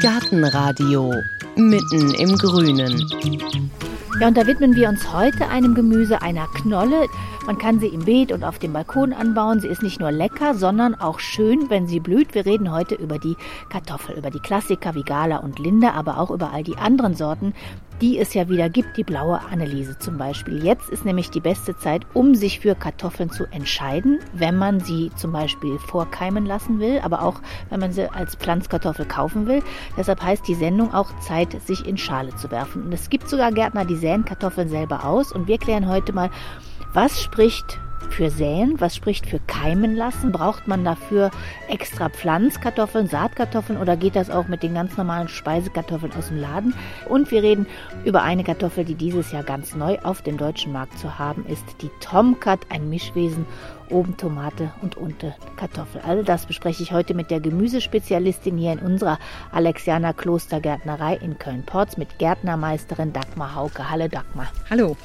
Gartenradio mitten im Grünen. Ja, und da widmen wir uns heute einem Gemüse, einer Knolle. Man kann sie im Beet und auf dem Balkon anbauen. Sie ist nicht nur lecker, sondern auch schön, wenn sie blüht. Wir reden heute über die Kartoffel, über die Klassiker wie Gala und Linde, aber auch über all die anderen Sorten, die es ja wieder gibt, die blaue Anneliese zum Beispiel. Jetzt ist nämlich die beste Zeit, um sich für Kartoffeln zu entscheiden, wenn man sie zum Beispiel vorkeimen lassen will, aber auch wenn man sie als Pflanzkartoffel kaufen will. Deshalb heißt die Sendung auch Zeit, sich in Schale zu werfen. Und es gibt sogar Gärtner, die säen Kartoffeln selber aus. Und wir klären heute mal, was spricht für Säen? Was spricht für Keimen lassen? Braucht man dafür extra Pflanzkartoffeln, Saatkartoffeln oder geht das auch mit den ganz normalen Speisekartoffeln aus dem Laden? Und wir reden über eine Kartoffel, die dieses Jahr ganz neu auf dem deutschen Markt zu haben ist, die Tomcat, ein Mischwesen oben Tomate und unten Kartoffel. All das bespreche ich heute mit der Gemüsespezialistin hier in unserer Alexianer Klostergärtnerei in Köln-Porz mit Gärtnermeisterin Dagmar Hauke. Hallo Dagmar. Hallo.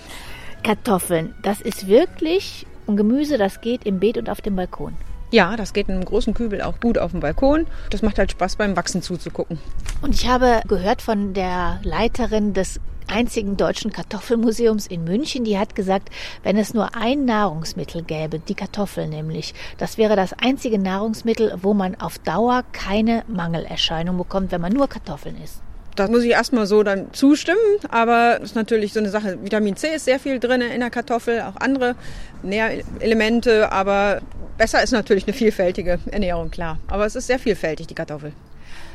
Kartoffeln, das ist wirklich ein Gemüse, das geht im Beet und auf dem Balkon. Ja, das geht in einem großen Kübel auch gut auf dem Balkon. Das macht halt Spaß beim Wachsen zuzugucken. Und ich habe gehört von der Leiterin des einzigen deutschen Kartoffelmuseums in München, die hat gesagt, wenn es nur ein Nahrungsmittel gäbe, die Kartoffel nämlich, das wäre das einzige Nahrungsmittel, wo man auf Dauer keine Mangelerscheinung bekommt, wenn man nur Kartoffeln isst. Da muss ich erstmal so dann zustimmen, aber das ist natürlich so eine Sache. Vitamin C ist sehr viel drin in der Kartoffel, auch andere Nährelemente, aber besser ist natürlich eine vielfältige Ernährung, klar. Aber es ist sehr vielfältig, die Kartoffel.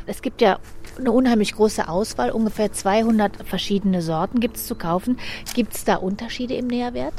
Es gibt ja eine unheimlich große Auswahl, ungefähr 200 verschiedene Sorten gibt es zu kaufen. Gibt es da Unterschiede im Nährwert?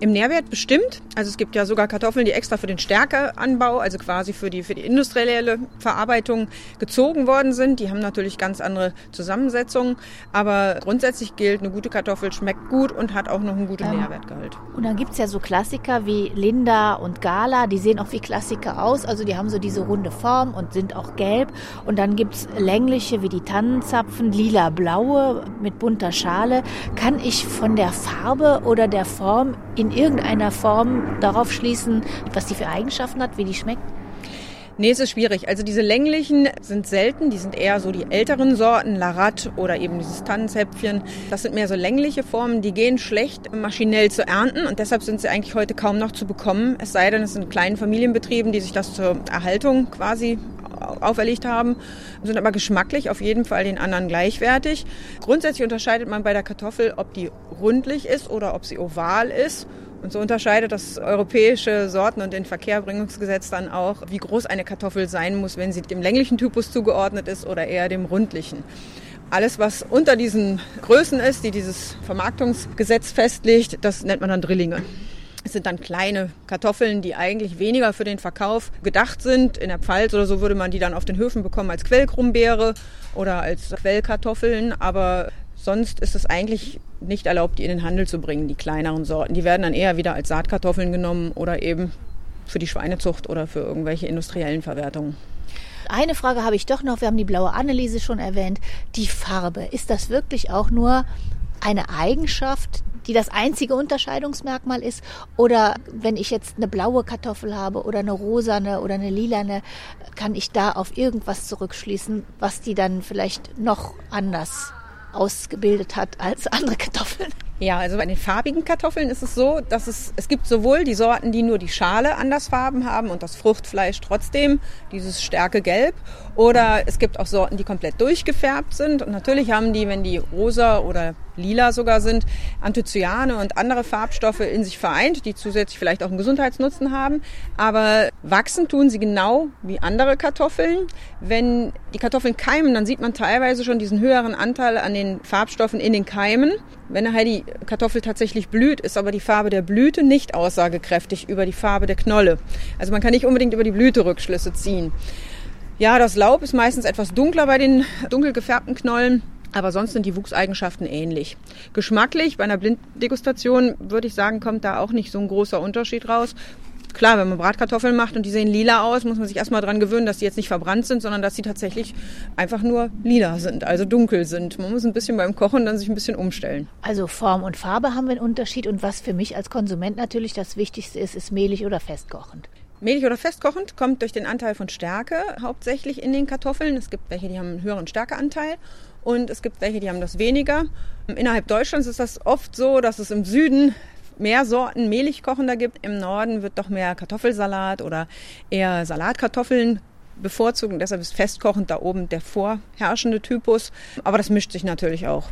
Im Nährwert bestimmt. Also es gibt ja sogar Kartoffeln, die extra für den Stärkeanbau, also quasi für die, für die industrielle Verarbeitung gezogen worden sind. Die haben natürlich ganz andere Zusammensetzungen. Aber grundsätzlich gilt, eine gute Kartoffel schmeckt gut und hat auch noch einen guten ähm, Nährwertgehalt. Und dann gibt es ja so Klassiker wie Linda und Gala, die sehen auch wie Klassiker aus. Also die haben so diese runde Form und sind auch gelb. Und dann gibt es längliche wie die Tannenzapfen, lila-blaue mit bunter Schale. Kann ich von der Farbe oder der Form in irgendeiner Form darauf schließen, was die für Eigenschaften hat, wie die schmeckt? Nee, es ist schwierig. Also diese länglichen sind selten, die sind eher so die älteren Sorten, Larat oder eben dieses Tannenzäpfchen. Das sind mehr so längliche Formen, die gehen schlecht maschinell zu ernten und deshalb sind sie eigentlich heute kaum noch zu bekommen. Es sei denn, es sind kleinen Familienbetrieben, die sich das zur Erhaltung quasi auferlegt haben, sind aber geschmacklich auf jeden Fall den anderen gleichwertig. Grundsätzlich unterscheidet man bei der Kartoffel, ob die rundlich ist oder ob sie oval ist. Und so unterscheidet das europäische Sorten- und den Verkehrbringungsgesetz dann auch, wie groß eine Kartoffel sein muss, wenn sie dem länglichen Typus zugeordnet ist oder eher dem rundlichen. Alles, was unter diesen Größen ist, die dieses Vermarktungsgesetz festlegt, das nennt man dann Drillinge. Es sind dann kleine Kartoffeln, die eigentlich weniger für den Verkauf gedacht sind. In der Pfalz oder so würde man die dann auf den Höfen bekommen als Quellkrummbeere oder als Quellkartoffeln. Aber sonst ist es eigentlich nicht erlaubt, die in den Handel zu bringen, die kleineren Sorten. Die werden dann eher wieder als Saatkartoffeln genommen oder eben für die Schweinezucht oder für irgendwelche industriellen Verwertungen. Eine Frage habe ich doch noch. Wir haben die blaue Anneliese schon erwähnt. Die Farbe. Ist das wirklich auch nur eine Eigenschaft, die das einzige Unterscheidungsmerkmal ist? Oder wenn ich jetzt eine blaue Kartoffel habe oder eine rosane oder eine lilane, kann ich da auf irgendwas zurückschließen, was die dann vielleicht noch anders ausgebildet hat als andere Kartoffeln? Ja, also bei den farbigen Kartoffeln ist es so, dass es, es gibt sowohl die Sorten, die nur die Schale anders Farben haben und das Fruchtfleisch trotzdem dieses Stärke Gelb, oder es gibt auch Sorten, die komplett durchgefärbt sind. Und natürlich haben die, wenn die rosa oder lila sogar sind, Anthocyane und andere Farbstoffe in sich vereint, die zusätzlich vielleicht auch einen Gesundheitsnutzen haben. Aber wachsen tun sie genau wie andere Kartoffeln. Wenn die Kartoffeln keimen, dann sieht man teilweise schon diesen höheren Anteil an den Farbstoffen in den Keimen. Wenn nachher die Kartoffel tatsächlich blüht, ist aber die Farbe der Blüte nicht aussagekräftig über die Farbe der Knolle. Also man kann nicht unbedingt über die Blüte Rückschlüsse ziehen. Ja, das Laub ist meistens etwas dunkler bei den dunkel gefärbten Knollen. Aber sonst sind die Wuchseigenschaften ähnlich. Geschmacklich, bei einer Blinddegustation würde ich sagen, kommt da auch nicht so ein großer Unterschied raus. Klar, wenn man Bratkartoffeln macht und die sehen lila aus, muss man sich erstmal daran gewöhnen, dass die jetzt nicht verbrannt sind, sondern dass sie tatsächlich einfach nur lila sind, also dunkel sind. Man muss ein bisschen beim Kochen dann sich ein bisschen umstellen. Also Form und Farbe haben wir einen Unterschied und was für mich als Konsument natürlich das Wichtigste ist, ist mehlig oder festkochend. Mehlig oder festkochend kommt durch den Anteil von Stärke hauptsächlich in den Kartoffeln. Es gibt welche, die haben einen höheren Stärkeanteil und es gibt welche, die haben das weniger. Innerhalb Deutschlands ist das oft so, dass es im Süden mehr Sorten mehlig kochender gibt. Im Norden wird doch mehr Kartoffelsalat oder eher Salatkartoffeln bevorzugt und deshalb ist festkochend da oben der vorherrschende Typus. Aber das mischt sich natürlich auch.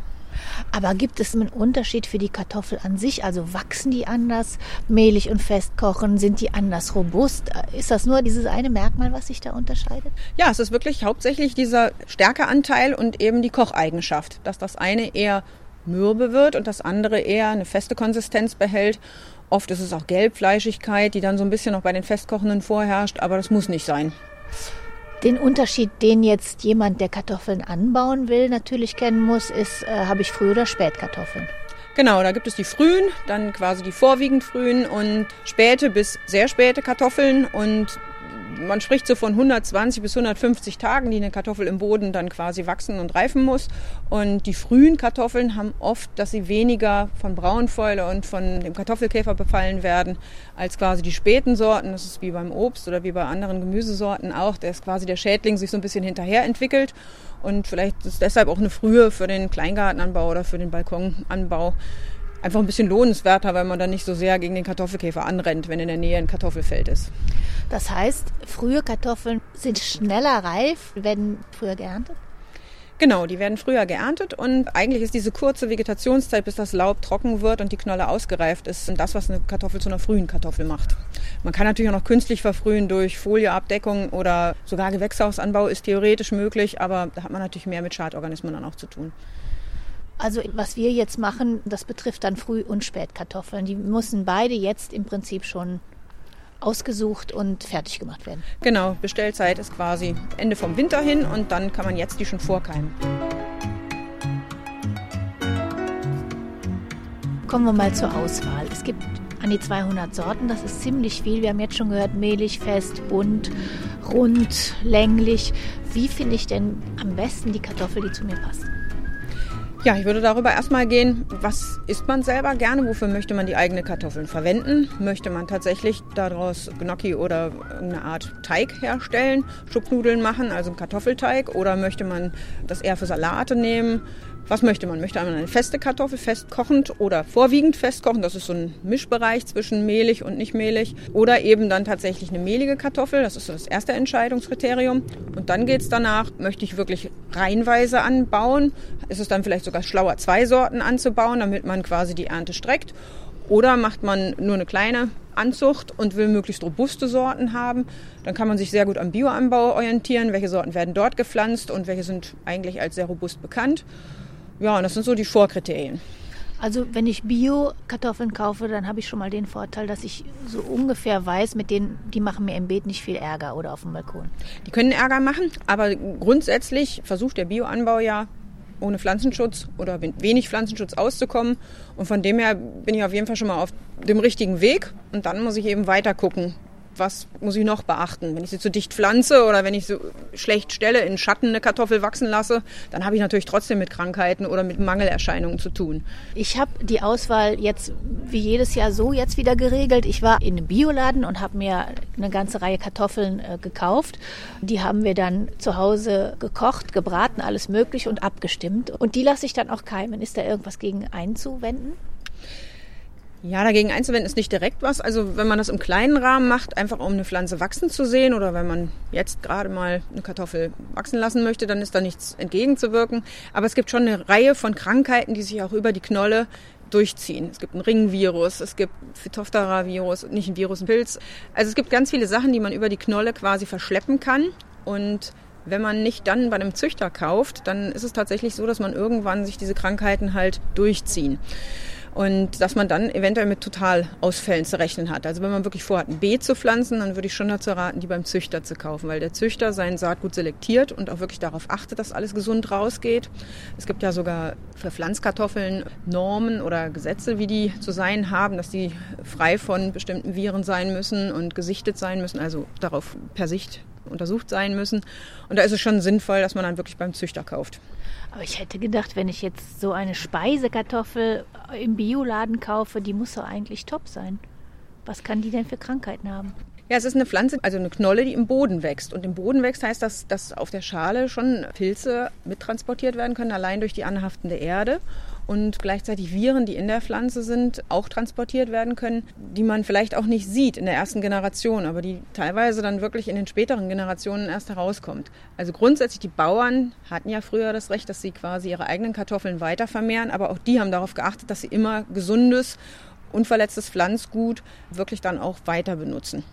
Aber gibt es einen Unterschied für die Kartoffel an sich? Also wachsen die anders, mehlig und festkochen? Sind die anders robust? Ist das nur dieses eine Merkmal, was sich da unterscheidet? Ja, es ist wirklich hauptsächlich dieser Stärkeanteil und eben die Kocheigenschaft, dass das eine eher mürbe wird und das andere eher eine feste Konsistenz behält. Oft ist es auch Gelbfleischigkeit, die dann so ein bisschen noch bei den Festkochenden vorherrscht, aber das muss nicht sein. Den Unterschied, den jetzt jemand, der Kartoffeln anbauen will, natürlich kennen muss, ist, äh, habe ich Früh- oder Spätkartoffeln. Genau, da gibt es die frühen, dann quasi die vorwiegend frühen und späte bis sehr späte Kartoffeln und man spricht so von 120 bis 150 Tagen, die eine Kartoffel im Boden dann quasi wachsen und reifen muss. Und die frühen Kartoffeln haben oft, dass sie weniger von Braunfäule und von dem Kartoffelkäfer befallen werden, als quasi die späten Sorten. Das ist wie beim Obst oder wie bei anderen Gemüsesorten auch, dass quasi der Schädling sich so ein bisschen hinterher entwickelt. Und vielleicht ist deshalb auch eine frühe für den Kleingartenanbau oder für den Balkonanbau einfach ein bisschen lohnenswerter, weil man dann nicht so sehr gegen den Kartoffelkäfer anrennt, wenn in der Nähe ein Kartoffelfeld ist. Das heißt, frühe Kartoffeln sind schneller reif, werden früher geerntet? Genau, die werden früher geerntet und eigentlich ist diese kurze Vegetationszeit, bis das Laub trocken wird und die Knolle ausgereift ist, das, was eine Kartoffel zu einer frühen Kartoffel macht. Man kann natürlich auch noch künstlich verfrühen durch Folieabdeckung oder sogar Gewächshausanbau ist theoretisch möglich, aber da hat man natürlich mehr mit Schadorganismen dann auch zu tun. Also was wir jetzt machen, das betrifft dann Früh- und Spätkartoffeln. Die müssen beide jetzt im Prinzip schon ausgesucht und fertig gemacht werden. Genau, Bestellzeit ist quasi Ende vom Winter hin und dann kann man jetzt die schon vorkeimen. Kommen wir mal zur Auswahl. Es gibt an die 200 Sorten, das ist ziemlich viel. Wir haben jetzt schon gehört, mehlig, fest, bunt, rund, länglich. Wie finde ich denn am besten die Kartoffel, die zu mir passt? Ja, ich würde darüber erstmal gehen, was isst man selber gerne, wofür möchte man die eigenen Kartoffeln verwenden? Möchte man tatsächlich daraus Gnocchi oder eine Art Teig herstellen, Schupfnudeln machen, also einen Kartoffelteig, oder möchte man das eher für Salate nehmen? Was möchte man? Möchte man eine feste Kartoffel, fest kochend oder vorwiegend fest kochen? Das ist so ein Mischbereich zwischen mehlig und nicht mehlig. Oder eben dann tatsächlich eine mehlige Kartoffel. Das ist so das erste Entscheidungskriterium. Und dann geht es danach, möchte ich wirklich reihenweise anbauen? Ist es dann vielleicht sogar schlauer, zwei Sorten anzubauen, damit man quasi die Ernte streckt? Oder macht man nur eine kleine Anzucht und will möglichst robuste Sorten haben, dann kann man sich sehr gut am Bioanbau orientieren. Welche Sorten werden dort gepflanzt und welche sind eigentlich als sehr robust bekannt. Ja, und das sind so die Vorkriterien. Also wenn ich Bio-Kartoffeln kaufe, dann habe ich schon mal den Vorteil, dass ich so ungefähr weiß, mit denen, die machen mir im Beet nicht viel Ärger oder auf dem Balkon. Die können Ärger machen, aber grundsätzlich versucht der Bioanbau ja ohne Pflanzenschutz oder mit wenig Pflanzenschutz auszukommen. Und von dem her bin ich auf jeden Fall schon mal auf dem richtigen Weg. Und dann muss ich eben weiter gucken, was muss ich noch beachten? Wenn ich sie zu dicht pflanze oder wenn ich so schlecht stelle, in Schatten eine Kartoffel wachsen lasse, dann habe ich natürlich trotzdem mit Krankheiten oder mit Mangelerscheinungen zu tun. Ich habe die Auswahl jetzt wie jedes Jahr so jetzt wieder geregelt. Ich war in einem Bioladen und habe mir eine ganze Reihe Kartoffeln äh, gekauft. Die haben wir dann zu Hause gekocht, gebraten, alles mögliche und abgestimmt. Und die lasse ich dann auch keimen. Ist da irgendwas gegen einzuwenden? Ja, dagegen einzuwenden ist nicht direkt was. Also wenn man das im kleinen Rahmen macht, einfach um eine Pflanze wachsen zu sehen oder wenn man jetzt gerade mal eine Kartoffel wachsen lassen möchte, dann ist da nichts entgegenzuwirken. Aber es gibt schon eine Reihe von Krankheiten, die sich auch über die Knolle durchziehen. Es gibt ein Ringvirus, es gibt Phytophthora-Virus, nicht ein Virus, ein Pilz. Also es gibt ganz viele Sachen, die man über die Knolle quasi verschleppen kann und wenn man nicht dann bei einem Züchter kauft, dann ist es tatsächlich so, dass man irgendwann sich diese Krankheiten halt durchziehen und dass man dann eventuell mit Totalausfällen zu rechnen hat. Also wenn man wirklich vorhat, ein Beet zu pflanzen, dann würde ich schon dazu raten, die beim Züchter zu kaufen, weil der Züchter sein Saatgut selektiert und auch wirklich darauf achtet, dass alles gesund rausgeht. Es gibt ja sogar für Pflanzkartoffeln Normen oder Gesetze, wie die zu sein haben, dass die frei von bestimmten Viren sein müssen und gesichtet sein müssen, also darauf per Sicht untersucht sein müssen. Und da ist es schon sinnvoll, dass man dann wirklich beim Züchter kauft. Aber ich hätte gedacht, wenn ich jetzt so eine Speisekartoffel im Bioladen kaufe, die muss doch eigentlich top sein. Was kann die denn für Krankheiten haben? Ja, es ist eine Pflanze, also eine Knolle, die im Boden wächst. Und im Boden wächst heißt das, dass auf der Schale schon Pilze mittransportiert werden können, allein durch die anhaftende Erde. Und gleichzeitig Viren, die in der Pflanze sind, auch transportiert werden können, die man vielleicht auch nicht sieht in der ersten Generation, aber die teilweise dann wirklich in den späteren Generationen erst herauskommt. Also grundsätzlich, die Bauern hatten ja früher das Recht, dass sie quasi ihre eigenen Kartoffeln weiter vermehren, aber auch die haben darauf geachtet, dass sie immer gesundes unverletztes Pflanzgut wirklich dann auch weiter benutzen.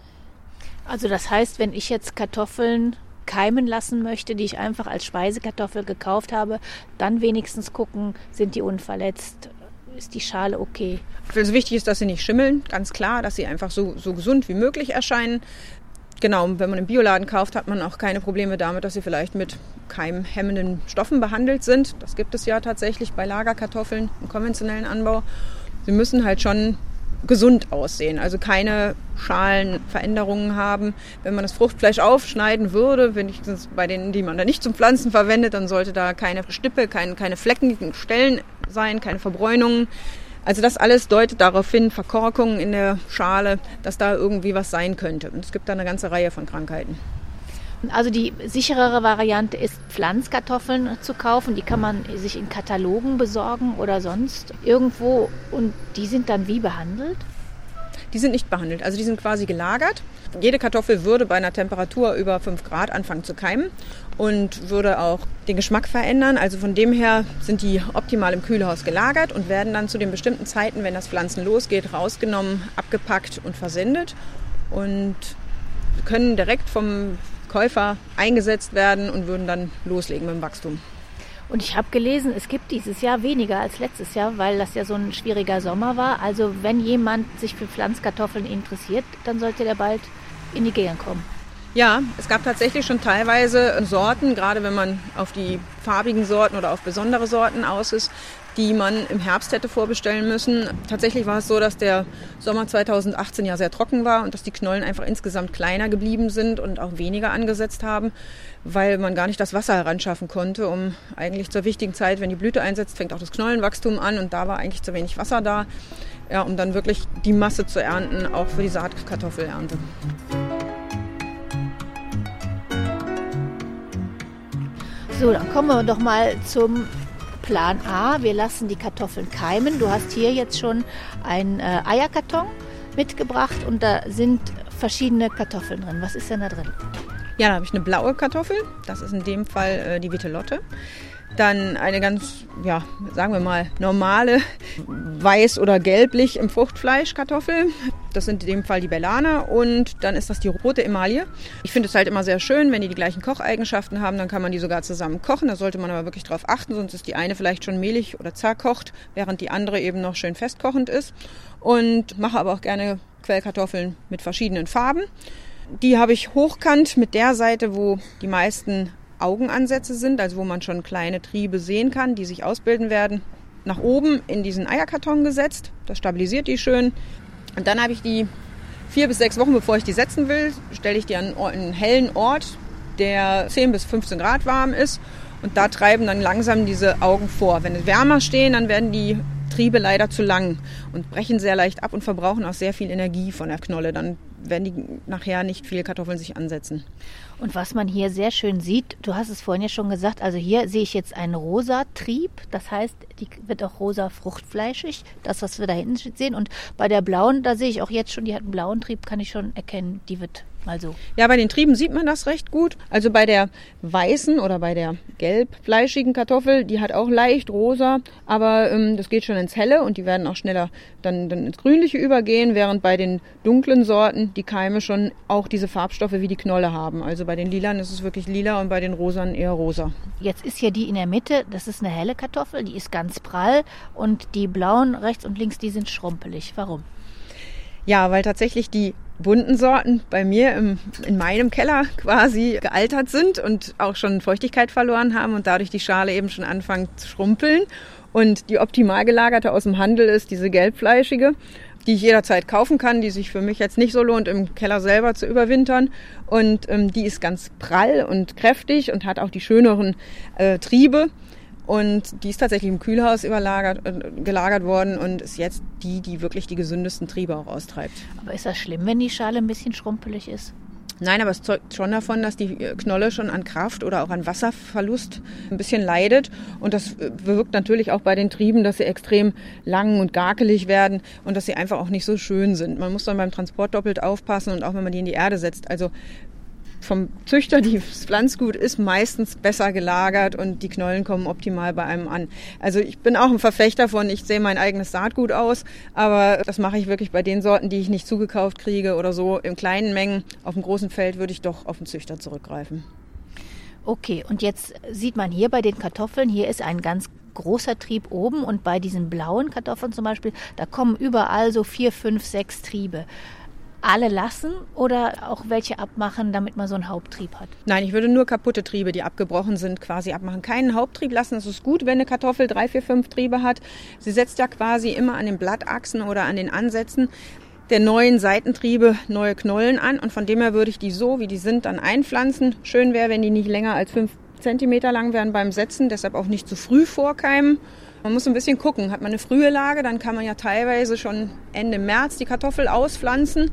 Also das heißt, wenn ich jetzt Kartoffeln keimen lassen möchte, die ich einfach als Speisekartoffel gekauft habe, dann wenigstens gucken, sind die unverletzt, ist die Schale okay. Also wichtig ist, dass sie nicht schimmeln, ganz klar, dass sie einfach so, so gesund wie möglich erscheinen. Genau, wenn man im Bioladen kauft, hat man auch keine Probleme damit, dass sie vielleicht mit keimhemmenden Stoffen behandelt sind. Das gibt es ja tatsächlich bei Lagerkartoffeln im konventionellen Anbau. Sie müssen halt schon gesund aussehen, also keine Schalenveränderungen haben. Wenn man das Fruchtfleisch aufschneiden würde, wenigstens bei denen, die man da nicht zum Pflanzen verwendet, dann sollte da keine Stippe, kein, keine fleckigen Stellen sein, keine Verbräunungen. Also das alles deutet darauf hin, Verkorkungen in der Schale, dass da irgendwie was sein könnte. Und es gibt da eine ganze Reihe von Krankheiten. Also die sicherere Variante ist Pflanzkartoffeln zu kaufen. Die kann man sich in Katalogen besorgen oder sonst irgendwo. Und die sind dann wie behandelt? Die sind nicht behandelt. Also die sind quasi gelagert. Jede Kartoffel würde bei einer Temperatur über 5 Grad anfangen zu keimen und würde auch den Geschmack verändern. Also von dem her sind die optimal im Kühlhaus gelagert und werden dann zu den bestimmten Zeiten, wenn das Pflanzen losgeht, rausgenommen, abgepackt und versendet und können direkt vom Käufer eingesetzt werden und würden dann loslegen mit dem Wachstum. Und ich habe gelesen, es gibt dieses Jahr weniger als letztes Jahr, weil das ja so ein schwieriger Sommer war. Also wenn jemand sich für Pflanzkartoffeln interessiert, dann sollte der bald in die Gegend kommen. Ja, es gab tatsächlich schon teilweise Sorten, gerade wenn man auf die farbigen Sorten oder auf besondere Sorten aus ist, die man im Herbst hätte vorbestellen müssen. Tatsächlich war es so, dass der Sommer 2018 ja sehr trocken war und dass die Knollen einfach insgesamt kleiner geblieben sind und auch weniger angesetzt haben, weil man gar nicht das Wasser heranschaffen konnte, um eigentlich zur wichtigen Zeit, wenn die Blüte einsetzt, fängt auch das Knollenwachstum an und da war eigentlich zu wenig Wasser da, ja, um dann wirklich die Masse zu ernten, auch für die Saatkartoffelernte. So, dann kommen wir doch mal zum Plan A, wir lassen die Kartoffeln keimen. Du hast hier jetzt schon einen äh, Eierkarton mitgebracht und da sind verschiedene Kartoffeln drin. Was ist denn da drin? Ja, da habe ich eine blaue Kartoffel. Das ist in dem Fall äh, die Vitelotte. Dann eine ganz, ja, sagen wir mal, normale weiß- oder gelblich im Fruchtfleisch Kartoffel. Das sind in dem Fall die Bellana und dann ist das die rote Emaille. Ich finde es halt immer sehr schön, wenn die die gleichen Kocheigenschaften haben, dann kann man die sogar zusammen kochen. Da sollte man aber wirklich drauf achten, sonst ist die eine vielleicht schon mehlig oder zerkocht, während die andere eben noch schön festkochend ist. Und mache aber auch gerne Quellkartoffeln mit verschiedenen Farben. Die habe ich hochkant mit der Seite, wo die meisten Augenansätze sind, also wo man schon kleine Triebe sehen kann, die sich ausbilden werden, nach oben in diesen Eierkarton gesetzt. Das stabilisiert die schön. Und dann habe ich die vier bis sechs Wochen, bevor ich die setzen will, stelle ich die an einen hellen Ort, der 10 bis 15 Grad warm ist. Und da treiben dann langsam diese Augen vor. Wenn es wärmer stehen, dann werden die Triebe leider zu lang und brechen sehr leicht ab und verbrauchen auch sehr viel Energie von der Knolle. Dann werden die nachher nicht viel Kartoffeln sich ansetzen. Und was man hier sehr schön sieht, du hast es vorhin ja schon gesagt, also hier sehe ich jetzt einen rosa Trieb, das heißt, die wird auch rosa fruchtfleischig, das, was wir da hinten sehen. Und bei der blauen, da sehe ich auch jetzt schon, die hat einen blauen Trieb, kann ich schon erkennen, die wird mal so. Ja, bei den Trieben sieht man das recht gut. Also bei der weißen oder bei der gelbfleischigen Kartoffel, die hat auch leicht rosa, aber ähm, das geht schon ins Helle und die werden auch schneller dann, dann ins Grünliche übergehen, während bei den dunklen Sorten die Keime schon auch diese Farbstoffe wie die Knolle haben. Also bei den lilan ist es wirklich lila und bei den rosan eher rosa. Jetzt ist hier die in der Mitte, das ist eine helle Kartoffel, die ist ganz prall und die blauen rechts und links, die sind schrumpelig. Warum? Ja, weil tatsächlich die bunten Sorten bei mir im, in meinem Keller quasi gealtert sind und auch schon Feuchtigkeit verloren haben und dadurch die Schale eben schon anfangen zu schrumpeln. Und die optimal gelagerte aus dem Handel ist diese gelbfleischige, die ich jederzeit kaufen kann, die sich für mich jetzt nicht so lohnt, im Keller selber zu überwintern. Und ähm, die ist ganz prall und kräftig und hat auch die schöneren äh, Triebe Und die ist tatsächlich im Kühlhaus überlagert, äh, gelagert worden und ist jetzt die, die wirklich die gesündesten Triebe auch austreibt. Aber ist das schlimm, wenn die Schale ein bisschen schrumpelig ist? Nein, aber es zeugt schon davon, dass die Knolle schon an Kraft oder auch an Wasserverlust ein bisschen leidet. Und das wirkt natürlich auch bei den Trieben, dass sie extrem lang und garkelig werden und dass sie einfach auch nicht so schön sind. Man muss dann beim Transport doppelt aufpassen und auch wenn man die in die Erde setzt. Also vom Züchter, das Pflanzgut ist meistens besser gelagert und die Knollen kommen optimal bei einem an. Also ich bin auch ein Verfechter von, ich sehe mein eigenes Saatgut aus, aber das mache ich wirklich bei den Sorten, die ich nicht zugekauft kriege oder so. In kleinen Mengen auf dem großen Feld würde ich doch auf den Züchter zurückgreifen. Okay, und jetzt sieht man hier bei den Kartoffeln, hier ist ein ganz großer Trieb oben und bei diesen blauen Kartoffeln zum Beispiel, da kommen überall so vier, fünf, sechs Triebe alle lassen oder auch welche abmachen, damit man so einen Haupttrieb hat? Nein, ich würde nur kaputte Triebe, die abgebrochen sind, quasi abmachen. Keinen Haupttrieb lassen. Es ist gut, wenn eine Kartoffel drei, vier, fünf Triebe hat. Sie setzt ja quasi immer an den Blattachsen oder an den Ansätzen der neuen Seitentriebe neue Knollen an und von dem her würde ich die so, wie die sind, dann einpflanzen. Schön wäre, wenn die nicht länger als fünf Zentimeter lang wären beim Setzen, deshalb auch nicht zu früh vorkeimen. Man muss ein bisschen gucken. Hat man eine frühe Lage, dann kann man ja teilweise schon Ende März die Kartoffel auspflanzen.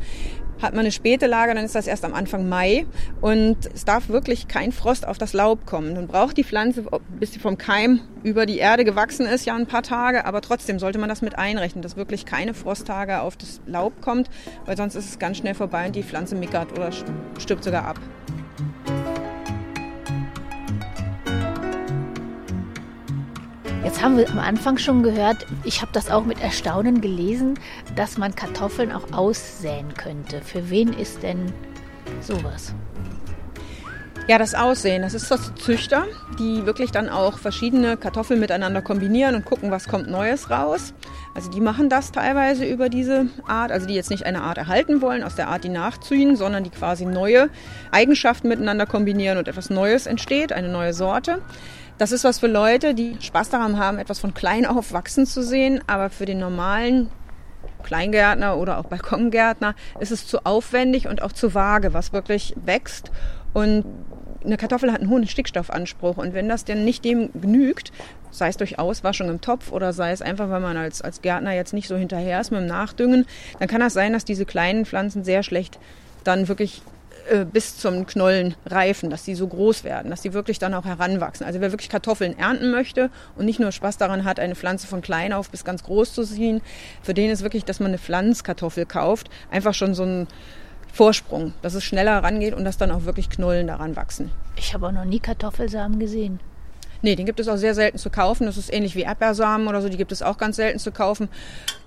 Hat man eine späte Lage, dann ist das erst am Anfang Mai. Und es darf wirklich kein Frost auf das Laub kommen. Dann braucht die Pflanze, bis sie vom Keim über die Erde gewachsen ist, ja ein paar Tage. Aber trotzdem sollte man das mit einrechnen, dass wirklich keine Frosttage auf das Laub kommt, weil sonst ist es ganz schnell vorbei und die Pflanze mickert oder stirbt sogar ab. Jetzt haben wir am Anfang schon gehört, ich habe das auch mit Erstaunen gelesen, dass man Kartoffeln auch aussäen könnte. Für wen ist denn sowas? Ja, das Aussehen, das ist das Züchter, die wirklich dann auch verschiedene Kartoffeln miteinander kombinieren und gucken, was kommt Neues raus. Also die machen das teilweise über diese Art, also die jetzt nicht eine Art erhalten wollen, aus der Art, die nachziehen, sondern die quasi neue Eigenschaften miteinander kombinieren und etwas Neues entsteht, eine neue Sorte. Das ist was für Leute, die Spaß daran haben, etwas von klein auf wachsen zu sehen, aber für den normalen Kleingärtner oder auch Balkongärtner ist es zu aufwendig und auch zu vage, was wirklich wächst. Und eine Kartoffel hat einen hohen Stickstoffanspruch und wenn das denn nicht dem genügt, sei es durch Auswaschung im Topf oder sei es einfach, weil man als, als Gärtner jetzt nicht so hinterher ist mit dem Nachdüngen, dann kann das sein, dass diese kleinen Pflanzen sehr schlecht dann wirklich äh, bis zum Knollen reifen, dass die so groß werden, dass die wirklich dann auch heranwachsen. Also wer wirklich Kartoffeln ernten möchte und nicht nur Spaß daran hat, eine Pflanze von klein auf bis ganz groß zu ziehen, für den ist wirklich, dass man eine Pflanzkartoffel kauft, einfach schon so ein Vorsprung, dass es schneller rangeht und dass dann auch wirklich Knollen daran wachsen. Ich habe auch noch nie Kartoffelsamen gesehen. Nee, den gibt es auch sehr selten zu kaufen. Das ist ähnlich wie Erdbeersamen oder so, die gibt es auch ganz selten zu kaufen.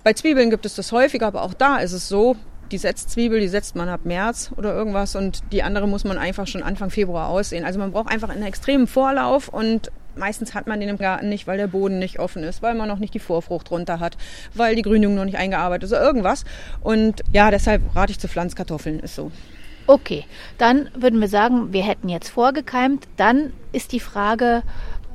Bei Zwiebeln gibt es das häufiger, aber auch da ist es so, die Setzzwiebel, die setzt man ab März oder irgendwas und die andere muss man einfach schon Anfang Februar aussehen. Also man braucht einfach einen extremen Vorlauf und meistens hat man den im Garten nicht, weil der Boden nicht offen ist, weil man noch nicht die Vorfrucht runter hat, weil die Grünung noch nicht eingearbeitet ist oder irgendwas. Und ja, deshalb rate ich zu Pflanzkartoffeln, ist so. Okay, dann würden wir sagen, wir hätten jetzt vorgekeimt. Dann ist die Frage,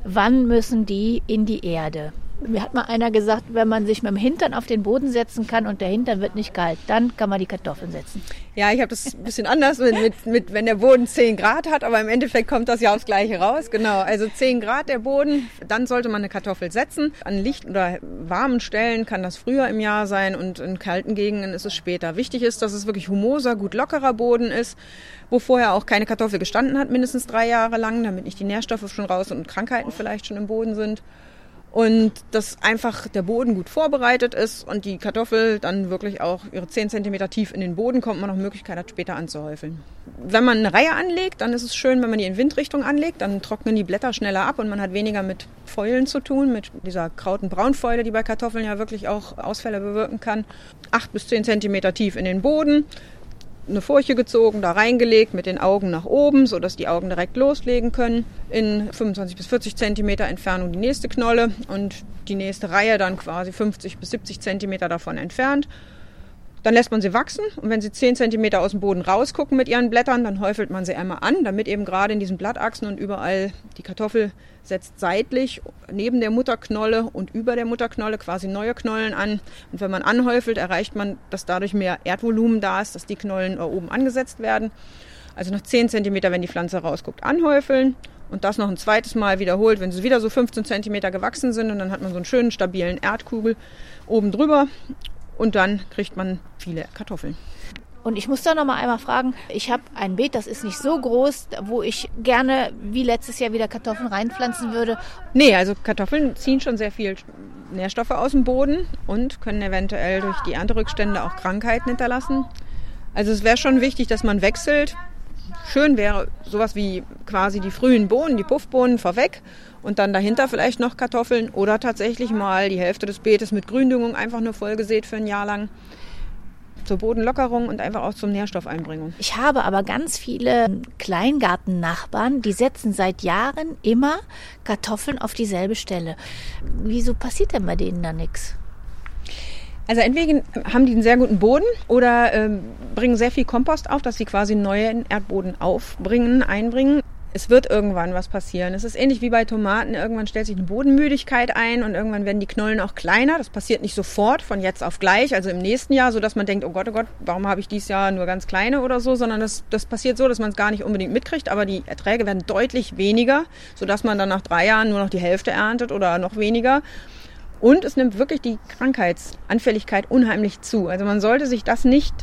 wann müssen die in die Erde? Mir hat mal einer gesagt, wenn man sich mit dem Hintern auf den Boden setzen kann und der Hintern wird nicht kalt, dann kann man die Kartoffeln setzen. Ja, ich habe das ein bisschen anders, mit, mit, mit, wenn der Boden 10 Grad hat, aber im Endeffekt kommt das ja aufs Gleiche raus. Genau, also 10 Grad der Boden, dann sollte man eine Kartoffel setzen. An Licht- oder warmen Stellen kann das früher im Jahr sein und in kalten Gegenden ist es später. Wichtig ist, dass es wirklich humoser, gut lockerer Boden ist, wo vorher auch keine Kartoffel gestanden hat, mindestens drei Jahre lang, damit nicht die Nährstoffe schon raus und Krankheiten vielleicht schon im Boden sind und dass einfach der Boden gut vorbereitet ist und die Kartoffel dann wirklich auch ihre 10 cm tief in den Boden kommt, man noch Möglichkeit hat, später anzuhäufeln. Wenn man eine Reihe anlegt, dann ist es schön, wenn man die in Windrichtung anlegt, dann trocknen die Blätter schneller ab und man hat weniger mit Fäulen zu tun, mit dieser Kraut- Braunfäule, die bei Kartoffeln ja wirklich auch Ausfälle bewirken kann. 8 bis 10 cm tief in den Boden, eine Furche gezogen, da reingelegt mit den Augen nach oben, sodass die Augen direkt loslegen können. In 25 bis 40 Zentimeter Entfernung die nächste Knolle und die nächste Reihe dann quasi 50 bis 70 Zentimeter davon entfernt. Dann lässt man sie wachsen und wenn sie 10 cm aus dem Boden rausgucken mit ihren Blättern, dann häufelt man sie einmal an, damit eben gerade in diesen Blattachsen und überall die Kartoffel setzt seitlich neben der Mutterknolle und über der Mutterknolle quasi neue Knollen an. Und wenn man anhäufelt, erreicht man, dass dadurch mehr Erdvolumen da ist, dass die Knollen oben angesetzt werden. Also nach 10 cm, wenn die Pflanze rausguckt, anhäufeln und das noch ein zweites Mal wiederholt, wenn sie wieder so 15 Zentimeter gewachsen sind und dann hat man so einen schönen stabilen Erdkugel oben drüber und dann kriegt man viele Kartoffeln. Und ich muss da noch mal einmal fragen, ich habe ein Beet, das ist nicht so groß, wo ich gerne wie letztes Jahr wieder Kartoffeln reinpflanzen würde. Nee, also Kartoffeln ziehen schon sehr viel Nährstoffe aus dem Boden und können eventuell durch die Ernterückstände auch Krankheiten hinterlassen. Also es wäre schon wichtig, dass man wechselt. Schön wäre sowas wie quasi die frühen Bohnen, die Puffbohnen vorweg und dann dahinter vielleicht noch Kartoffeln oder tatsächlich mal die Hälfte des Beetes mit Gründüngung einfach nur vollgesät für ein Jahr lang zur Bodenlockerung und einfach auch zum Nährstoffeinbringung. Ich habe aber ganz viele Kleingartennachbarn, die setzen seit Jahren immer Kartoffeln auf dieselbe Stelle. Wieso passiert denn bei denen da nichts? Also entweder haben die einen sehr guten Boden oder äh, bringen sehr viel Kompost auf, dass sie quasi neuen Erdboden aufbringen, einbringen es wird irgendwann was passieren. Es ist ähnlich wie bei Tomaten. Irgendwann stellt sich eine Bodenmüdigkeit ein und irgendwann werden die Knollen auch kleiner. Das passiert nicht sofort, von jetzt auf gleich, also im nächsten Jahr, so dass man denkt, oh Gott, oh Gott, warum habe ich dieses Jahr nur ganz kleine oder so, sondern das, das passiert so, dass man es gar nicht unbedingt mitkriegt, aber die Erträge werden deutlich weniger, sodass man dann nach drei Jahren nur noch die Hälfte erntet oder noch weniger. Und es nimmt wirklich die Krankheitsanfälligkeit unheimlich zu. Also man sollte sich das nicht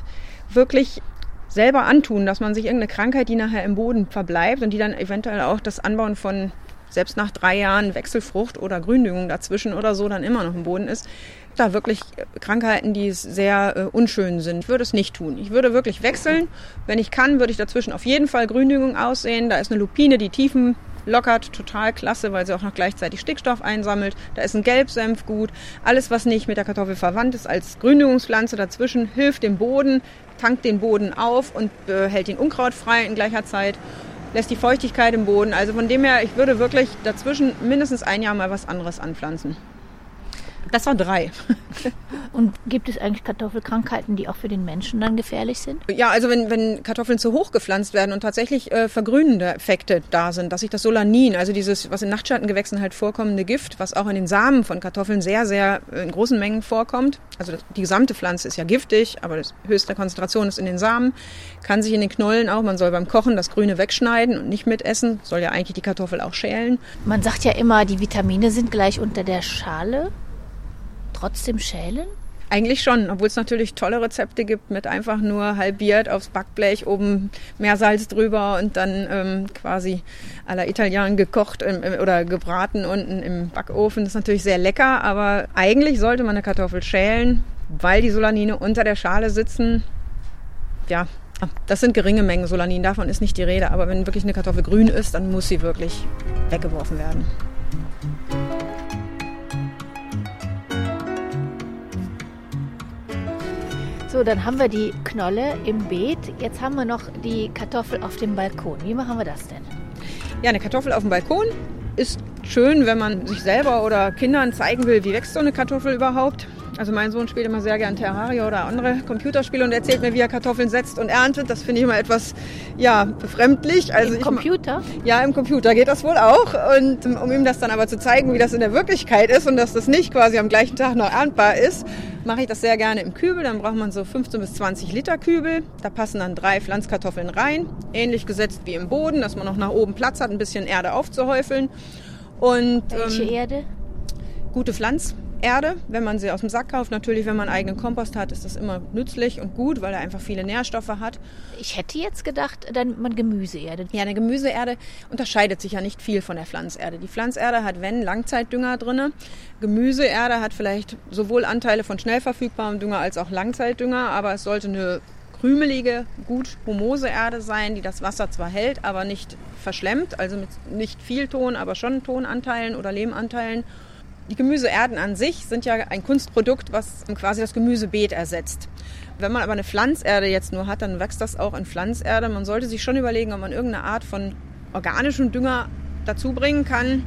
wirklich selber antun, dass man sich irgendeine Krankheit, die nachher im Boden verbleibt und die dann eventuell auch das Anbauen von selbst nach drei Jahren Wechselfrucht oder Gründüngung dazwischen oder so dann immer noch im Boden ist, da wirklich Krankheiten, die sehr äh, unschön sind. Ich würde es nicht tun. Ich würde wirklich wechseln. Wenn ich kann, würde ich dazwischen auf jeden Fall Gründüngung aussehen. Da ist eine Lupine, die Tiefen lockert, total klasse, weil sie auch noch gleichzeitig Stickstoff einsammelt. Da ist ein Gelbsenf gut. Alles, was nicht mit der Kartoffel verwandt ist, als Gründüngungspflanze dazwischen, hilft dem Boden, tankt den Boden auf und äh, hält den Unkraut frei in gleicher Zeit, lässt die Feuchtigkeit im Boden. Also von dem her, ich würde wirklich dazwischen mindestens ein Jahr mal was anderes anpflanzen. Das waren drei. Und gibt es eigentlich Kartoffelkrankheiten, die auch für den Menschen dann gefährlich sind? Ja, also wenn, wenn Kartoffeln zu hoch gepflanzt werden und tatsächlich äh, vergrünende Effekte da sind, dass sich das Solanin, also dieses, was in Nachtschattengewächsen halt vorkommende Gift, was auch in den Samen von Kartoffeln sehr, sehr äh, in großen Mengen vorkommt, also die gesamte Pflanze ist ja giftig, aber die höchste Konzentration ist in den Samen, kann sich in den Knollen auch, man soll beim Kochen das Grüne wegschneiden und nicht mitessen, soll ja eigentlich die Kartoffel auch schälen. Man sagt ja immer, die Vitamine sind gleich unter der Schale trotzdem schälen? Eigentlich schon, obwohl es natürlich tolle Rezepte gibt mit einfach nur halbiert aufs Backblech, oben Meersalz drüber und dann ähm, quasi à la Italien gekocht im, im, oder gebraten unten im Backofen. Das ist natürlich sehr lecker, aber eigentlich sollte man eine Kartoffel schälen, weil die Solanine unter der Schale sitzen. Ja, das sind geringe Mengen Solanin, davon ist nicht die Rede. Aber wenn wirklich eine Kartoffel grün ist, dann muss sie wirklich weggeworfen werden. So, dann haben wir die Knolle im Beet. Jetzt haben wir noch die Kartoffel auf dem Balkon. Wie machen wir das denn? Ja, eine Kartoffel auf dem Balkon ist schön, wenn man sich selber oder Kindern zeigen will, wie wächst so eine Kartoffel überhaupt. Also mein Sohn spielt immer sehr gern Terraria oder andere Computerspiele und erzählt mir, wie er Kartoffeln setzt und erntet. Das finde ich immer etwas, ja, befremdlich. Also Im Computer? Ja, im Computer geht das wohl auch. Und um ihm das dann aber zu zeigen, wie das in der Wirklichkeit ist und dass das nicht quasi am gleichen Tag noch erntbar ist, mache ich das sehr gerne im Kübel. Dann braucht man so 15 bis 20 Liter Kübel. Da passen dann drei Pflanzkartoffeln rein. Ähnlich gesetzt wie im Boden, dass man noch nach oben Platz hat, ein bisschen Erde aufzuhäufeln. Und, Welche ähm, Erde? Gute Pflanz. Erde, wenn man sie aus dem Sack kauft. Natürlich, wenn man eigenen Kompost hat, ist das immer nützlich und gut, weil er einfach viele Nährstoffe hat. Ich hätte jetzt gedacht, dann nimmt man Gemüseerde. Ja, eine Gemüseerde unterscheidet sich ja nicht viel von der Pflanzerde. Die Pflanzerde hat, wenn, Langzeitdünger drin. Gemüseerde hat vielleicht sowohl Anteile von schnell verfügbarem Dünger als auch Langzeitdünger, aber es sollte eine krümelige, gut humose Erde sein, die das Wasser zwar hält, aber nicht verschlemmt, also mit nicht viel Ton, aber schon Tonanteilen oder Lehmanteilen die Gemüseerden an sich sind ja ein Kunstprodukt, was quasi das Gemüsebeet ersetzt. Wenn man aber eine Pflanzerde jetzt nur hat, dann wächst das auch in Pflanzerde. Man sollte sich schon überlegen, ob man irgendeine Art von organischem Dünger dazu bringen kann.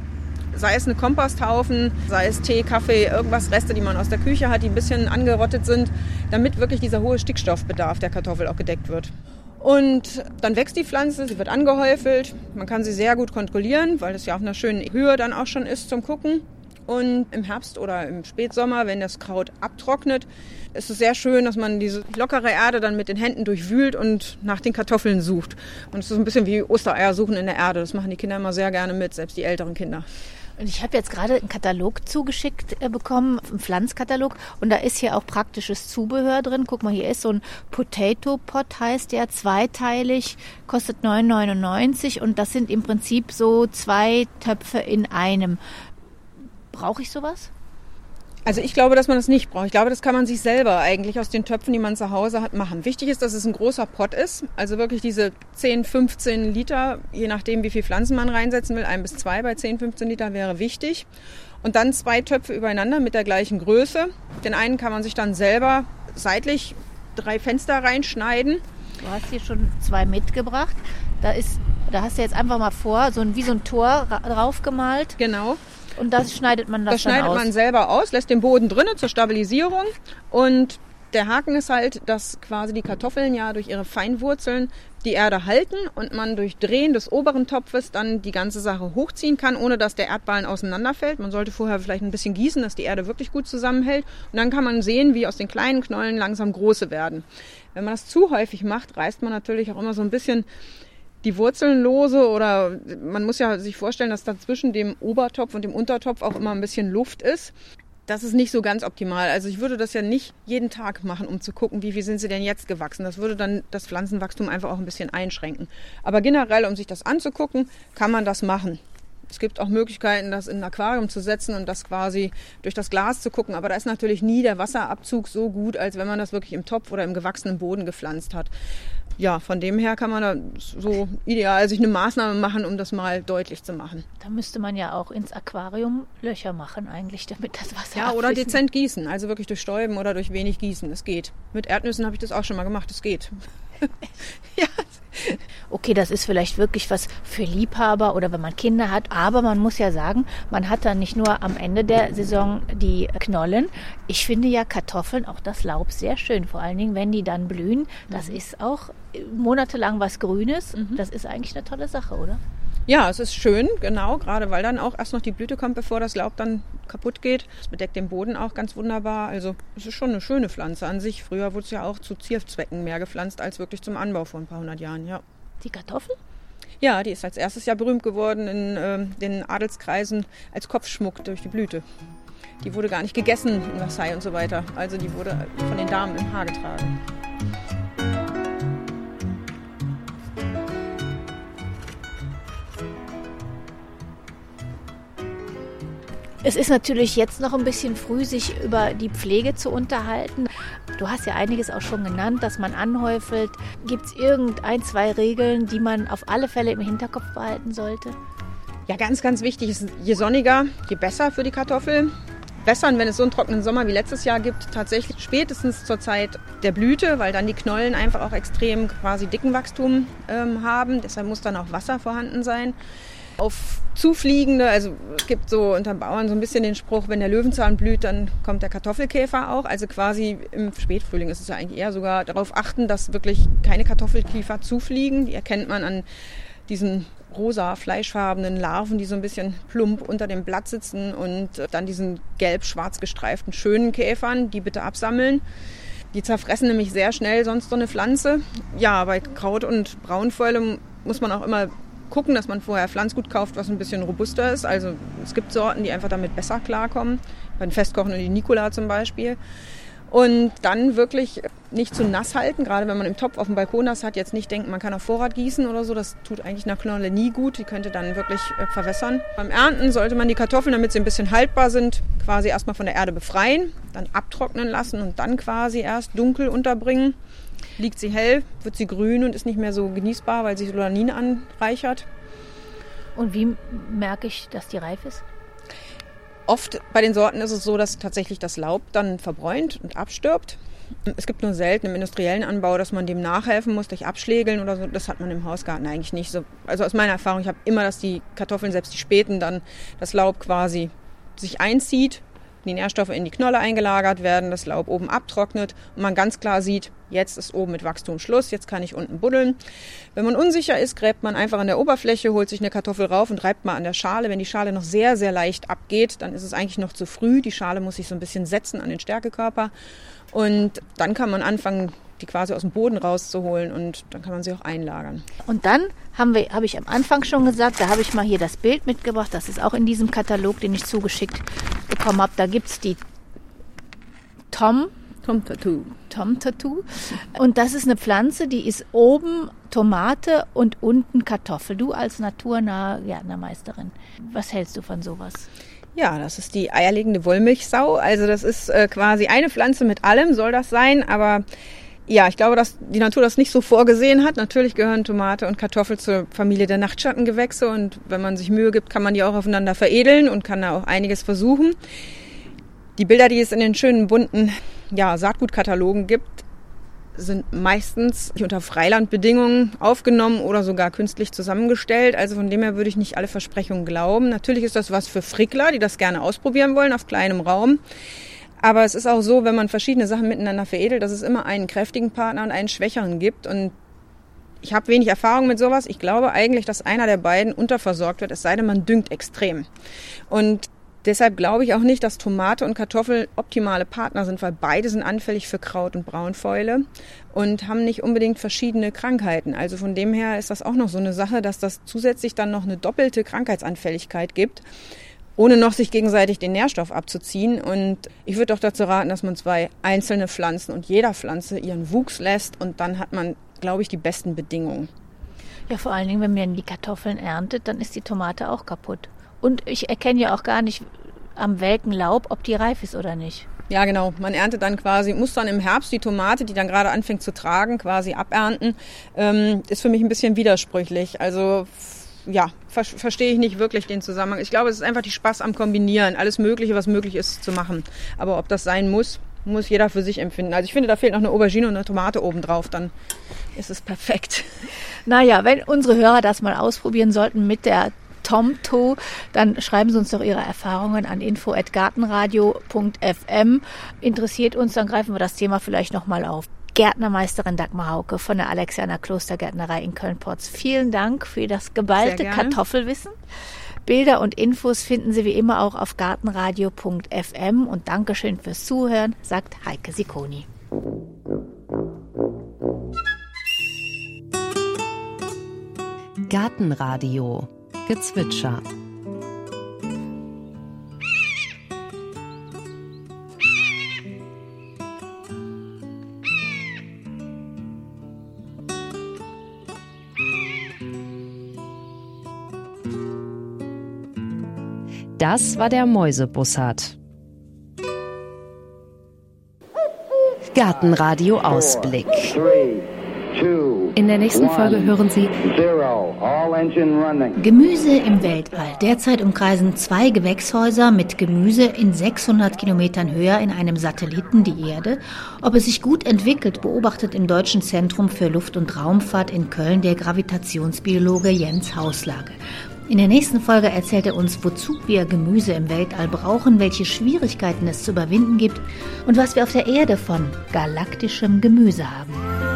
Sei es eine Komposthaufen, sei es Tee, Kaffee, irgendwas Reste, die man aus der Küche hat, die ein bisschen angerottet sind, damit wirklich dieser hohe Stickstoffbedarf der Kartoffel auch gedeckt wird. Und dann wächst die Pflanze, sie wird angehäufelt. Man kann sie sehr gut kontrollieren, weil es ja auf einer schönen Höhe dann auch schon ist zum Gucken. Und im Herbst oder im Spätsommer, wenn das Kraut abtrocknet, ist es sehr schön, dass man diese lockere Erde dann mit den Händen durchwühlt und nach den Kartoffeln sucht. Und es ist ein bisschen wie Ostereier suchen in der Erde. Das machen die Kinder immer sehr gerne mit, selbst die älteren Kinder. Und ich habe jetzt gerade einen Katalog zugeschickt äh, bekommen, einen Pflanzkatalog. Und da ist hier auch praktisches Zubehör drin. Guck mal, hier ist so ein Potato Pot, heißt der, zweiteilig, kostet 9,99. Und das sind im Prinzip so zwei Töpfe in einem. Brauche ich sowas? Also ich glaube, dass man das nicht braucht. Ich glaube, das kann man sich selber eigentlich aus den Töpfen, die man zu Hause hat, machen. Wichtig ist, dass es ein großer Pott ist. Also wirklich diese 10, 15 Liter, je nachdem, wie viel Pflanzen man reinsetzen will. Ein bis zwei bei 10, 15 Liter wäre wichtig. Und dann zwei Töpfe übereinander mit der gleichen Größe. Den einen kann man sich dann selber seitlich drei Fenster reinschneiden. Du hast hier schon zwei mitgebracht. Da ist, da hast du jetzt einfach mal vor, so ein, wie so ein Tor drauf gemalt. Genau. Und das schneidet man das, das schneidet aus. man selber aus, lässt den Boden drinnen zur Stabilisierung und der Haken ist halt, dass quasi die Kartoffeln ja durch ihre Feinwurzeln die Erde halten und man durch Drehen des oberen Topfes dann die ganze Sache hochziehen kann, ohne dass der Erdballen auseinanderfällt. Man sollte vorher vielleicht ein bisschen gießen, dass die Erde wirklich gut zusammenhält. Und dann kann man sehen, wie aus den kleinen Knollen langsam große werden. Wenn man das zu häufig macht, reißt man natürlich auch immer so ein bisschen die Wurzeln lose oder man muss ja sich vorstellen, dass da zwischen dem Obertopf und dem Untertopf auch immer ein bisschen Luft ist. Das ist nicht so ganz optimal. Also ich würde das ja nicht jeden Tag machen, um zu gucken, wie viel sind sie denn jetzt gewachsen. Das würde dann das Pflanzenwachstum einfach auch ein bisschen einschränken. Aber generell, um sich das anzugucken, kann man das machen. Es gibt auch Möglichkeiten, das in ein Aquarium zu setzen und das quasi durch das Glas zu gucken. Aber da ist natürlich nie der Wasserabzug so gut, als wenn man das wirklich im Topf oder im gewachsenen Boden gepflanzt hat ja, von dem her kann man da so ideal sich eine Maßnahme machen, um das mal deutlich zu machen. Da müsste man ja auch ins Aquarium Löcher machen eigentlich, damit das Wasser Ja, oder dezent gießen, also wirklich durch Stäuben oder durch wenig Gießen. Es geht. Mit Erdnüssen habe ich das auch schon mal gemacht, es geht. ja. Okay, das ist vielleicht wirklich was für Liebhaber oder wenn man Kinder hat, aber man muss ja sagen, man hat dann nicht nur am Ende der Saison die Knollen. Ich finde ja Kartoffeln, auch das Laub sehr schön, vor allen Dingen, wenn die dann blühen. Das mhm. ist auch monatelang was Grünes. Mhm. Das ist eigentlich eine tolle Sache, oder? Ja, es ist schön, genau, gerade weil dann auch erst noch die Blüte kommt, bevor das Laub dann kaputt geht. Es bedeckt den Boden auch ganz wunderbar. Also es ist schon eine schöne Pflanze an sich. Früher wurde es ja auch zu Zierzwecken mehr gepflanzt als wirklich zum Anbau vor ein paar hundert Jahren, ja. Die Kartoffel? Ja, die ist als erstes Jahr berühmt geworden in äh, den Adelskreisen als Kopfschmuck durch die Blüte. Die wurde gar nicht gegessen in Versailles und so weiter. Also die wurde von den Damen im Haar getragen. Es ist natürlich jetzt noch ein bisschen früh, sich über die Pflege zu unterhalten. Du hast ja einiges auch schon genannt, dass man anhäufelt. Gibt es irgendein, zwei Regeln, die man auf alle Fälle im Hinterkopf behalten sollte? Ja, ganz, ganz wichtig ist, je sonniger, je besser für die Kartoffel. Bessern, wenn es so einen trockenen Sommer wie letztes Jahr gibt, tatsächlich spätestens zur Zeit der Blüte, weil dann die Knollen einfach auch extrem quasi dicken Wachstum ähm, haben. Deshalb muss dann auch Wasser vorhanden sein auf zufliegende, also es gibt so unter Bauern so ein bisschen den Spruch, wenn der Löwenzahn blüht, dann kommt der Kartoffelkäfer auch. Also quasi im Spätfrühling ist es ja eigentlich eher sogar darauf achten, dass wirklich keine Kartoffelkäfer zufliegen. Die erkennt man an diesen rosa fleischfarbenen Larven, die so ein bisschen plump unter dem Blatt sitzen und dann diesen gelb-schwarz gestreiften schönen Käfern, die bitte absammeln. Die zerfressen nämlich sehr schnell sonst so eine Pflanze. Ja, bei Kraut und Braunfäule muss man auch immer gucken, dass man vorher Pflanzgut kauft, was ein bisschen robuster ist. Also es gibt Sorten, die einfach damit besser klarkommen. Bei den Festkochen und die Nicola zum Beispiel. Und dann wirklich nicht zu nass halten, gerade wenn man im Topf auf dem Balkon das hat, jetzt nicht denken, man kann auf Vorrat gießen oder so. Das tut eigentlich einer Knolle nie gut. Die könnte dann wirklich äh, verwässern. Beim Ernten sollte man die Kartoffeln, damit sie ein bisschen haltbar sind, quasi erstmal von der Erde befreien, dann abtrocknen lassen und dann quasi erst dunkel unterbringen. Liegt sie hell, wird sie grün und ist nicht mehr so genießbar, weil sich Solanin anreichert. Und wie merke ich, dass die reif ist? Oft bei den Sorten ist es so, dass tatsächlich das Laub dann verbräunt und abstirbt. Es gibt nur selten im industriellen Anbau, dass man dem nachhelfen muss durch Abschlägeln oder so. Das hat man im Hausgarten eigentlich nicht so. Also aus meiner Erfahrung, ich habe immer, dass die Kartoffeln, selbst die späten, dann das Laub quasi sich einzieht die Nährstoffe in die Knolle eingelagert werden, das Laub oben abtrocknet und man ganz klar sieht, jetzt ist oben mit Wachstum Schluss, jetzt kann ich unten buddeln. Wenn man unsicher ist, gräbt man einfach an der Oberfläche, holt sich eine Kartoffel rauf und reibt mal an der Schale. Wenn die Schale noch sehr, sehr leicht abgeht, dann ist es eigentlich noch zu früh. Die Schale muss sich so ein bisschen setzen an den Stärkekörper und dann kann man anfangen, die quasi aus dem Boden rauszuholen und dann kann man sie auch einlagern. Und dann haben wir, habe ich am Anfang schon gesagt, da habe ich mal hier das Bild mitgebracht. Das ist auch in diesem Katalog, den ich zugeschickt bekommen habe. Da gibt es die Tom. Tom Tattoo. Tom Tattoo. Und das ist eine Pflanze, die ist oben Tomate und unten Kartoffel. Du als naturnahe Gärtnermeisterin, was hältst du von sowas? Ja, das ist die eierlegende Wollmilchsau. Also das ist äh, quasi eine Pflanze mit allem, soll das sein, aber ja, ich glaube, dass die Natur das nicht so vorgesehen hat. Natürlich gehören Tomate und Kartoffel zur Familie der Nachtschattengewächse und wenn man sich Mühe gibt, kann man die auch aufeinander veredeln und kann da auch einiges versuchen. Die Bilder, die es in den schönen bunten ja, Saatgutkatalogen gibt, sind meistens unter Freilandbedingungen aufgenommen oder sogar künstlich zusammengestellt. Also von dem her würde ich nicht alle Versprechungen glauben. Natürlich ist das was für Frickler, die das gerne ausprobieren wollen auf kleinem Raum. Aber es ist auch so, wenn man verschiedene Sachen miteinander veredelt, dass es immer einen kräftigen Partner und einen schwächeren gibt. Und ich habe wenig Erfahrung mit sowas. Ich glaube eigentlich, dass einer der beiden unterversorgt wird, es sei denn, man düngt extrem. Und deshalb glaube ich auch nicht, dass Tomate und Kartoffel optimale Partner sind, weil beide sind anfällig für Kraut und Braunfäule und haben nicht unbedingt verschiedene Krankheiten. Also von dem her ist das auch noch so eine Sache, dass das zusätzlich dann noch eine doppelte Krankheitsanfälligkeit gibt ohne noch sich gegenseitig den Nährstoff abzuziehen. Und ich würde doch dazu raten, dass man zwei einzelne Pflanzen und jeder Pflanze ihren Wuchs lässt und dann hat man, glaube ich, die besten Bedingungen. Ja, vor allen Dingen, wenn man die Kartoffeln erntet, dann ist die Tomate auch kaputt. Und ich erkenne ja auch gar nicht am welken Laub, ob die reif ist oder nicht. Ja, genau. Man erntet dann quasi, muss dann im Herbst die Tomate, die dann gerade anfängt zu tragen, quasi abernten. Ähm, ist für mich ein bisschen widersprüchlich. Also ja, ver verstehe ich nicht wirklich den Zusammenhang. Ich glaube, es ist einfach die Spaß am Kombinieren, alles Mögliche, was möglich ist, zu machen. Aber ob das sein muss, muss jeder für sich empfinden. Also ich finde, da fehlt noch eine Aubergine und eine Tomate obendrauf, dann ist es perfekt. Naja, wenn unsere Hörer das mal ausprobieren sollten mit der Tomto, dann schreiben Sie uns doch Ihre Erfahrungen an info@gartenradio.fm. Interessiert uns, dann greifen wir das Thema vielleicht nochmal auf. Gärtnermeisterin Dagmar Hauke von der Alexianer Klostergärtnerei in Köln-Porz. Vielen Dank für das geballte Kartoffelwissen. Bilder und Infos finden Sie wie immer auch auf gartenradio.fm und Dankeschön fürs Zuhören, sagt Heike Sikoni. Gartenradio Gezwitscher Das war der Mäusebussard. Gartenradio Ausblick. In der nächsten Folge hören Sie Gemüse im Weltall. Derzeit umkreisen zwei Gewächshäuser mit Gemüse in 600 Kilometern Höhe in einem Satelliten die Erde. Ob es sich gut entwickelt, beobachtet im Deutschen Zentrum für Luft- und Raumfahrt in Köln der Gravitationsbiologe Jens Hauslage. In der nächsten Folge erzählt er uns, wozu wir Gemüse im Weltall brauchen, welche Schwierigkeiten es zu überwinden gibt und was wir auf der Erde von galaktischem Gemüse haben.